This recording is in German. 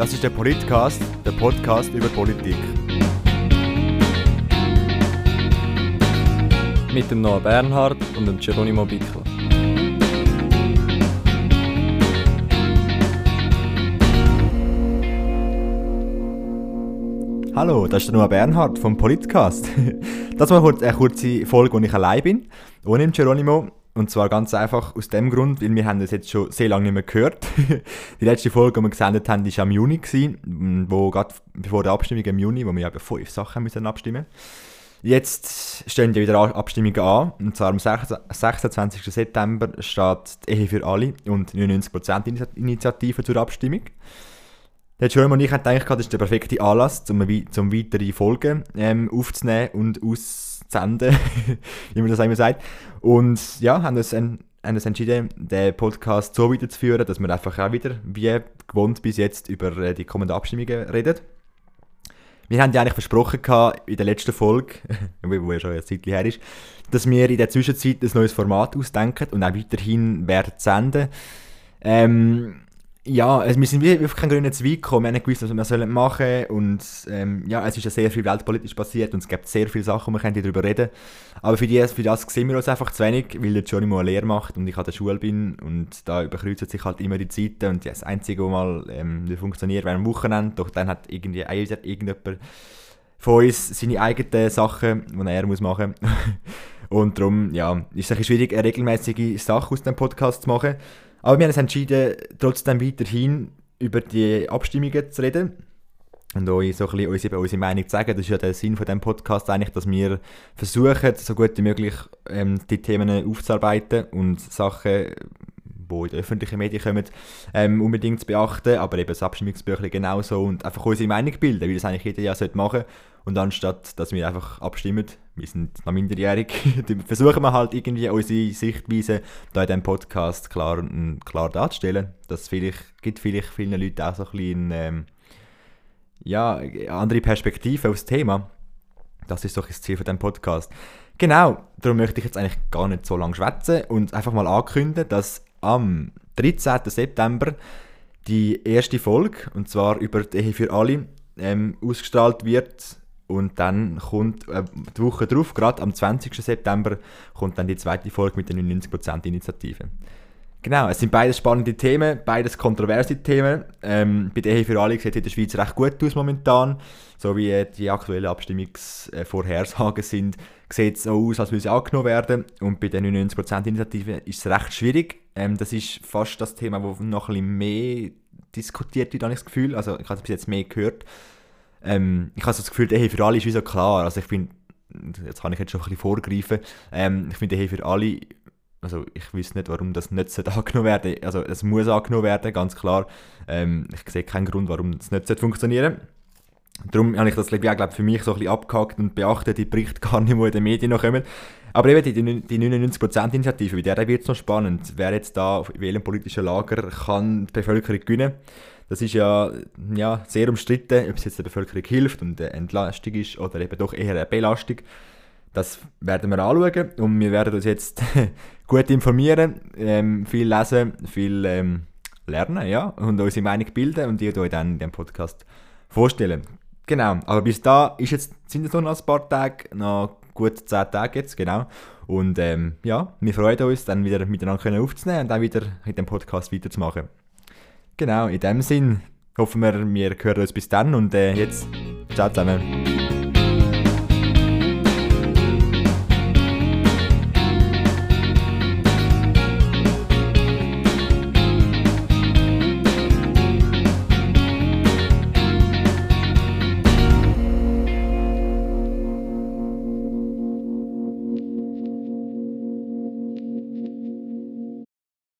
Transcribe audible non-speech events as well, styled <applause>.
Das ist der Politcast, der Podcast über Politik. Mit dem Noah Bernhard und dem Geronimo Bickler. Hallo, das ist der Noah Bernhard vom Politcast. <laughs> Das war eine kurze Folge, wo ich allein bin, ohne Geronimo. Und zwar ganz einfach aus dem Grund, weil wir haben das jetzt schon sehr lange nicht mehr gehört. <laughs> die letzte Folge, die wir gesendet haben, war am Juni, wo gerade bevor der Abstimmung im Juni, wo wir über fünf Sachen müssen abstimmen Jetzt stehen ja wieder Abstimmungen an. Und zwar am 26. September steht die Ehe für alle und 99% Initiative zur Abstimmung. Der Jerome und ich eigentlich gedacht, das ist der perfekte Anlass, um, um weitere Folgen ähm, aufzunehmen und auszusenden, <laughs> wie man das einmal sagt. Und ja, haben uns, haben uns entschieden, den Podcast so weiterzuführen, dass wir einfach auch wieder, wie gewohnt bis jetzt, über äh, die kommenden Abstimmungen reden. Wir haben ja eigentlich versprochen in der letzten Folge, <laughs> wo ja schon ein Zeit her ist, dass wir in der Zwischenzeit ein neues Format ausdenken und auch weiterhin werden senden. Ähm, ja, also wir sind wie auf keinen grünen Zweig gekommen. Wir haben nicht gewusst, was wir machen sollen. Und ähm, ja, es ist ja sehr viel weltpolitisch passiert und es gibt sehr viele Sachen, wir können darüber reden. Aber für, die, für das sehen wir uns einfach zu wenig, weil der Johnny mal eine Lehre macht und ich an der Schule bin. Und da überkreuzen sich halt immer die Zeiten. Und das Einzige, was mal ähm, funktioniert, wäre am Wochenende. Doch dann hat irgendwie irgendjemand von uns seine eigenen Sachen, die er muss machen muss. <laughs> und darum ja, ist es ein schwierig, eine regelmäßige Sache aus dem Podcast zu machen. Aber wir haben uns entschieden, trotzdem weiterhin über die Abstimmungen zu reden und euch so ein bisschen unsere, unsere Meinung zu sagen. Das ist ja der Sinn von diesem Podcast eigentlich, dass wir versuchen, so gut wie möglich ähm, die Themen aufzuarbeiten und Sachen, die in die öffentlichen Medien kommen, ähm, unbedingt zu beachten, aber eben das Abstimmungsbüchlein genauso und einfach unsere Meinung bilden, wie das eigentlich jeder Jahr machen sollte. Und anstatt, dass wir einfach abstimmen, wir sind noch minderjährig, <laughs> versuchen wir halt irgendwie unsere Sichtweise da in diesem Podcast klar, klar darzustellen. Das vielleicht, gibt vielleicht vielen Leuten auch so ein bisschen ähm, ja, andere Perspektive aufs Thema. Das ist doch das Ziel von diesem Podcast. Genau, darum möchte ich jetzt eigentlich gar nicht so lange schwätzen und einfach mal ankündigen, dass am 13. September die erste Folge, und zwar über die Ehe für alle, ähm, ausgestrahlt wird und dann kommt äh, die Woche darauf, gerade am 20. September, kommt dann die zweite Folge mit der 99% Initiative. Genau, es sind beides spannende Themen, beides kontroverse Themen. Ähm, bei der Ehe für alle sieht es in der Schweiz recht gut aus momentan. So wie äh, die aktuellen Abstimmungsvorhersagen sind, sieht es so aus, als würde sie angenommen werden. Und bei der 99% Initiative ist es recht schwierig. Ähm, das ist fast das Thema, das noch ein bisschen mehr diskutiert wird, habe ich das Gefühl. Also ich habe es bis jetzt mehr gehört ähm, ich habe so das Gefühl, der hey, für alle ist wie so klar. Also ich finde, jetzt kann ich jetzt schon ein bisschen vorgreifen, ähm, ich finde, hey, für alle, also ich weiß nicht, warum das nicht <laughs> angenommen werden Also es muss angenommen werden, ganz klar. Ähm, ich sehe keinen Grund, warum es nicht funktionieren sollte. Darum habe ich das glaube ich, für mich so ein bisschen abgehakt und beachtet die Berichte <laughs> gar nicht, die in den Medien noch kommen. Aber eben die, die 99%-Initiative, bei der wird es noch spannend. Wer jetzt da in welchem politischen Lager kann die Bevölkerung gewinnen das ist ja, ja sehr umstritten, ob es jetzt der Bevölkerung hilft und eine Entlastung ist oder eben doch eher eine Belastung. Das werden wir anschauen und wir werden uns jetzt <laughs> gut informieren, ähm, viel lesen, viel ähm, lernen ja, und unsere Meinung bilden und die euch dann in diesem Podcast vorstellen. Genau, aber bis da ist jetzt, sind es noch ein paar Tage, noch gut 10 Tage jetzt, genau. Und ähm, ja, wir freuen uns, dann wieder miteinander aufzunehmen und dann wieder mit dem Podcast weiterzumachen. Genau, in dem Sinn hoffen wir, wir hören uns bis dann und äh, jetzt ciao zusammen.